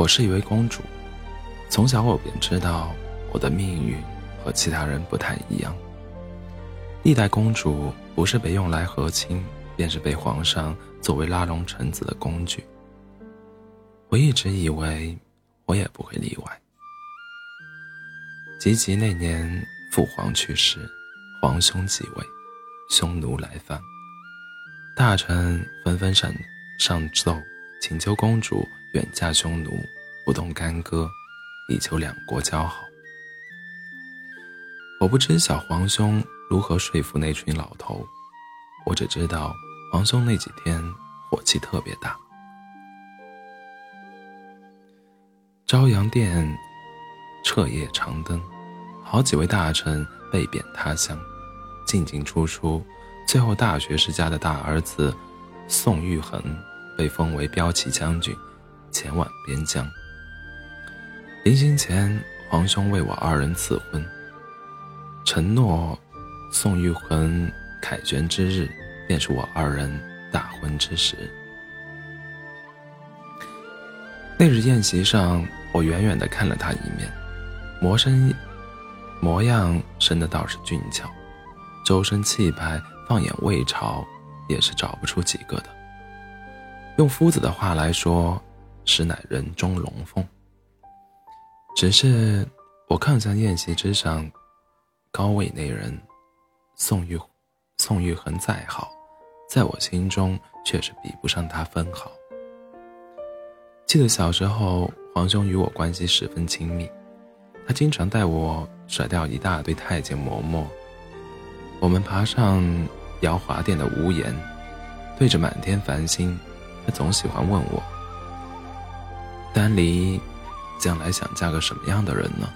我是一位公主，从小我便知道我的命运和其他人不太一样。历代公主不是被用来和亲，便是被皇上作为拉拢臣子的工具。我一直以为我也不会例外。及笄那年，父皇去世，皇兄继位，匈奴来犯，大臣纷纷上上奏，请求公主。远嫁匈奴，不动干戈，以求两国交好。我不知晓皇兄如何说服那群老头，我只知道皇兄那几天火气特别大。朝阳殿彻夜长灯，好几位大臣被贬他乡，进进出出，最后大学士家的大儿子宋玉衡被封为骠骑将军。前往边疆。临行前，皇兄为我二人赐婚，承诺宋玉魂凯旋之日，便是我二人大婚之时。那日宴席上，我远远的看了他一面，模身模样生的倒是俊俏，周身气派，放眼魏朝也是找不出几个的。用夫子的话来说。实乃人中龙凤。只是我看向宴席之上高位那人，宋玉宋玉衡再好，在我心中却是比不上他分毫。记得小时候，皇兄与我关系十分亲密，他经常带我甩掉一大堆太监嬷嬷。我们爬上瑶华殿的屋檐，对着满天繁星，他总喜欢问我。丹离，将来想嫁个什么样的人呢？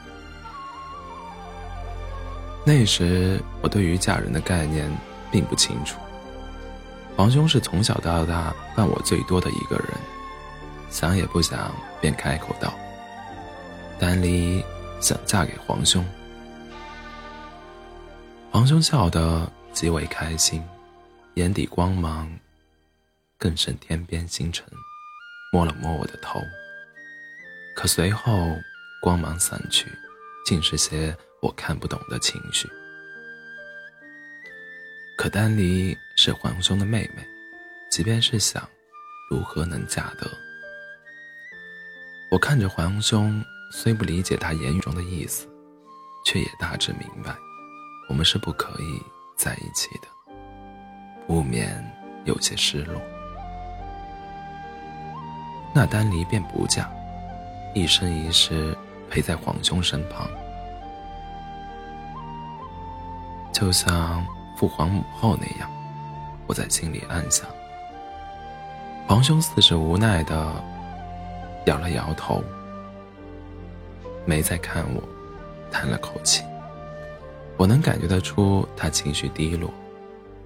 那时我对于嫁人的概念并不清楚。皇兄是从小到大伴我最多的一个人，想也不想便开口道：“丹离想嫁给皇兄。”皇兄笑得极为开心，眼底光芒更胜天边星辰，摸了摸我的头。可随后，光芒散去，尽是些我看不懂的情绪。可丹离是皇兄的妹妹，即便是想，如何能嫁得？我看着皇兄，虽不理解他言语中的意思，却也大致明白，我们是不可以在一起的，不免有些失落。那丹离便不嫁。一生一世陪在皇兄身旁，就像父皇母后那样。我在心里暗想。皇兄似是无奈的摇了摇头，没再看我，叹了口气。我能感觉得出他情绪低落，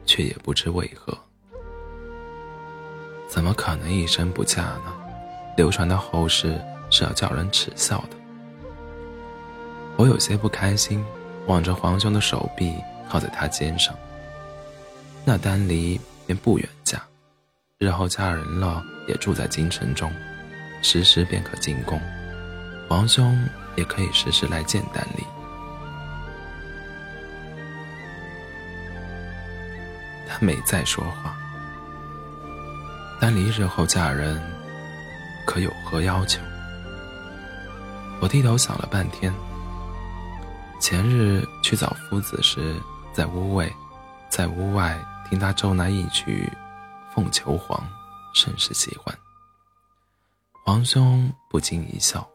却也不知为何。怎么可能一生不嫁呢？流传到后世。是要叫人耻笑的。我有些不开心，望着皇兄的手臂靠在他肩上。那丹离便不远嫁，日后嫁人了也住在京城中，时时便可进宫，皇兄也可以时时来见丹离。他没再说话。丹离日后嫁人，可有何要求？我低头想了半天。前日去找夫子时，在屋外，在屋外听他奏那一曲《凤求凰》，甚是喜欢。皇兄不禁一笑，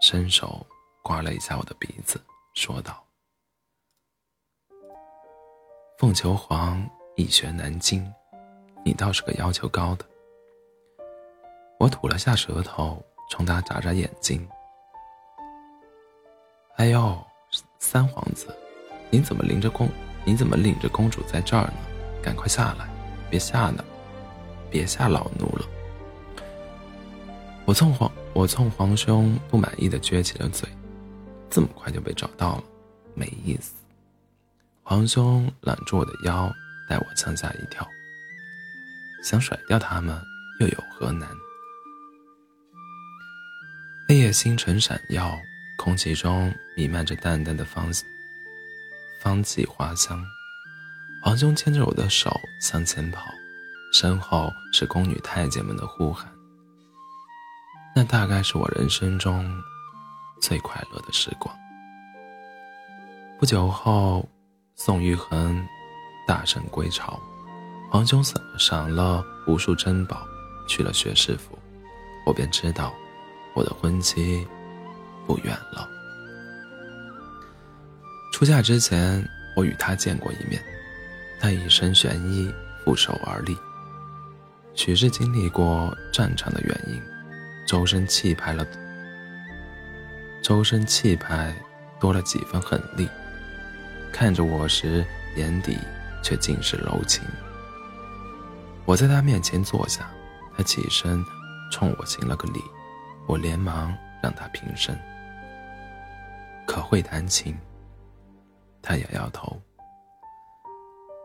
伸手刮了一下我的鼻子，说道：“凤求凰易学难精，你倒是个要求高的。”我吐了下舌头。冲他眨眨眼睛。哎呦，三皇子，你怎么领着公？你怎么领着公主在这儿呢？赶快下来，别吓呢，别吓老奴了。我冲皇，我冲皇兄不满意的撅起了嘴。这么快就被找到了，没意思。皇兄揽住我的腰，带我向下一跳。想甩掉他们，又有何难？那夜星辰闪耀，空气中弥漫着淡淡的芳芳气花香。皇兄牵着我的手向前跑，身后是宫女太监们的呼喊。那大概是我人生中最快乐的时光。不久后，宋玉衡大胜归朝，皇兄赏赏了无数珍宝，去了学士府，我便知道。我的婚期不远了。出嫁之前，我与他见过一面。他一身玄衣，负手而立。许是经历过战场的原因，周身气派了，周身气派多了几分狠厉。看着我时，眼底却尽是柔情。我在他面前坐下，他起身冲我行了个礼。我连忙让他平身。可会弹琴？他摇摇头。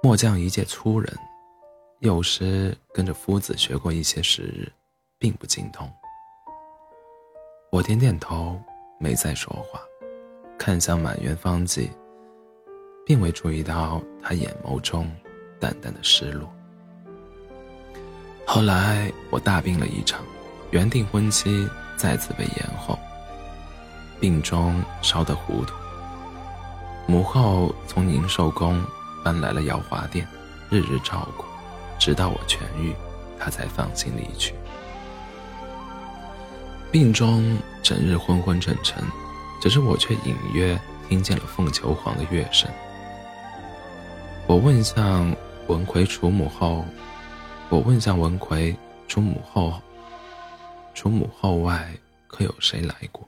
末将一介粗人，幼时跟着夫子学过一些时日，并不精通。我点点头，没再说话，看向满园芳迹，并未注意到他眼眸中淡淡的失落。后来我大病了一场，原定婚期。再次被延后，病中烧得糊涂。母后从宁寿宫搬来了瑶华殿，日日照顾，直到我痊愈，她才放心离去。病中整日昏昏沉沉，只是我却隐约听见了凤求凰的乐声。我问向文奎楚母后，我问向文奎楚母后。除母后外，可有谁来过？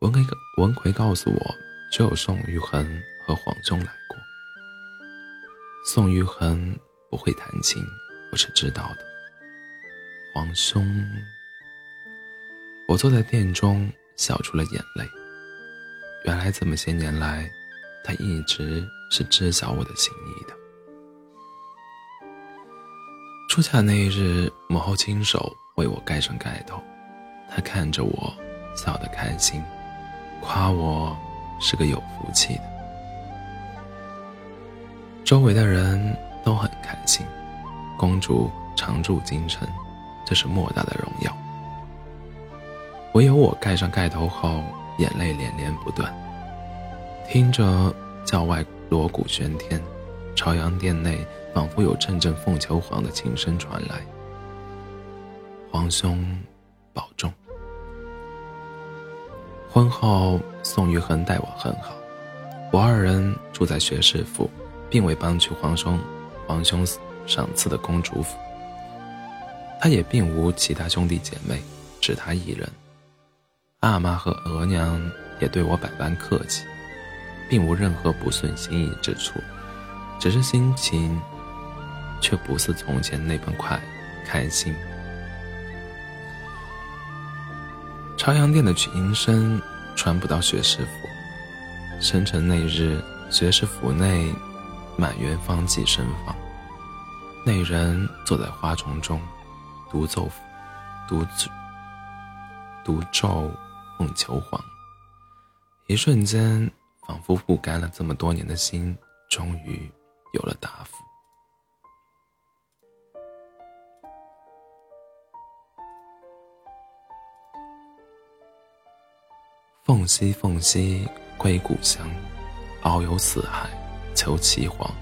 文奎文奎告诉我，只有宋玉衡和皇兄来过。宋玉衡不会弹琴，我是知道的。皇兄，我坐在殿中，笑出了眼泪。原来这么些年来，他一直是知晓我的心意的。出嫁那一日，母后亲手。为我盖上盖头，他看着我，笑得开心，夸我是个有福气的。周围的人都很开心，公主常驻京城，这是莫大的荣耀。唯有我盖上盖头后，眼泪连连不断。听着教外锣鼓喧天，朝阳殿内仿佛有阵阵凤求凰的琴声传来。皇兄，保重。婚后，宋玉衡待我很好，我二人住在学士府，并未搬去皇兄皇兄赏赐的公主府。他也并无其他兄弟姐妹，只他一人。阿妈和额娘也对我百般客气，并无任何不顺心意之处，只是心情却不似从前那般快开心。朝阳殿的琴声传不到学士府。生辰那日，学士府内满园芳迹盛放，那人坐在花丛中，独奏独奏独奏凤求凰。一瞬间，仿佛不甘了这么多年的心，终于有了答复。凤兮凤兮归故乡，遨游四海求其凰。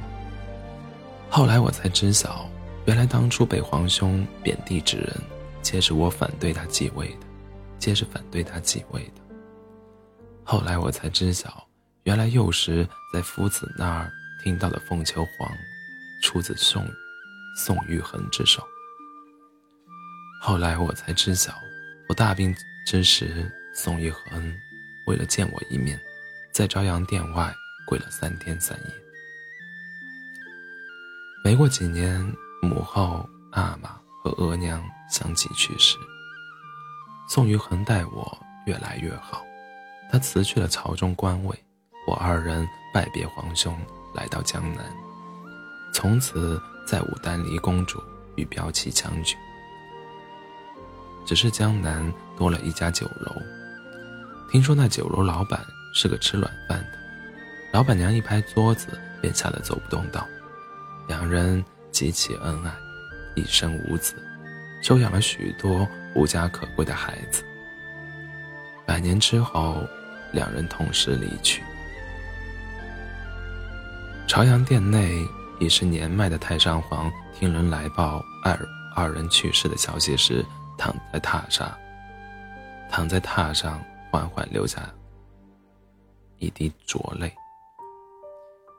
后来我才知晓，原来当初被皇兄贬低之人，皆是我反对他继位的，皆是反对他继位的。后来我才知晓，原来幼时在夫子那儿听到的凤求凰，出自宋宋玉衡之手。后来我才知晓，我大病之时，宋玉衡。为了见我一面，在朝阳殿外跪了三天三夜。没过几年，母后、阿玛和额娘相继去世。宋玉恒待我越来越好，他辞去了朝中官位，我二人拜别皇兄，来到江南，从此再无丹离公主与骠骑将军。只是江南多了一家酒楼。听说那酒楼老板是个吃软饭的，老板娘一拍桌子便吓得走不动道。两人极其恩爱，一生无子，收养了许多无家可归的孩子。百年之后，两人同时离去。朝阳殿内，已是年迈的太上皇听人来报二二人去世的消息时，躺在榻上，躺在榻上缓缓流下一滴浊泪。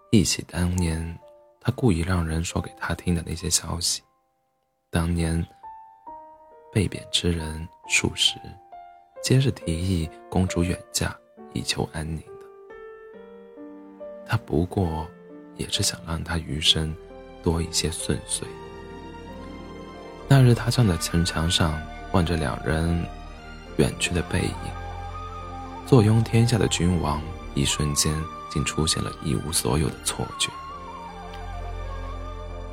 忆起当年，他故意让人说给他听的那些消息，当年被贬之人数十。皆是提议公主远嫁以求安宁的。他不过也是想让她余生多一些顺遂。那日他站在城墙上望着两人远去的背影，坐拥天下的君王一瞬间竟出现了一无所有的错觉。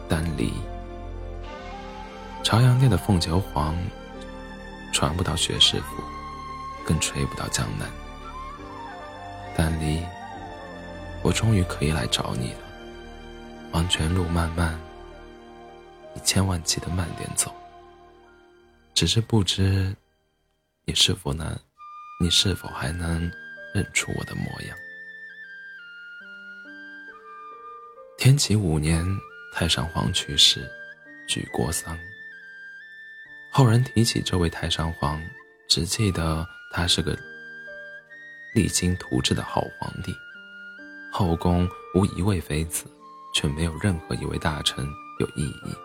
丹离，朝阳殿的凤求凰传不到薛师傅。更吹不到江南，丹离，我终于可以来找你了。黄泉路漫漫，你千万记得慢点走。只是不知，你是否能，你是否还能认出我的模样？天启五年，太上皇去世，举国丧。后人提起这位太上皇，只记得。他是个励精图治的好皇帝，后宫无一位妃子，却没有任何一位大臣有异议。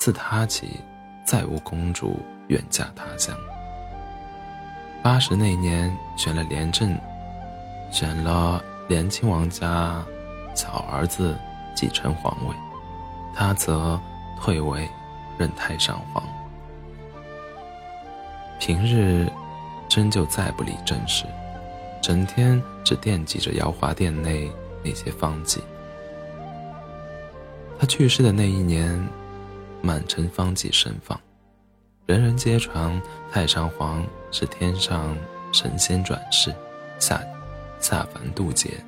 自他起，再无公主远嫁他乡。八十那年，选了廉政，选了廉亲王家小儿子继承皇位，他则退位任太上皇。平日。真就再不理政事，整天只惦记着瑶华殿内那些方剂。他去世的那一年，满城方剂盛放，人人皆传太上皇是天上神仙转世，下下凡渡劫。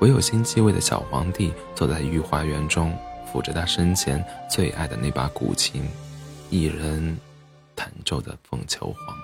唯有新继位的小皇帝坐在御花园中，抚着他生前最爱的那把古琴，一人弹奏的《凤求凰》。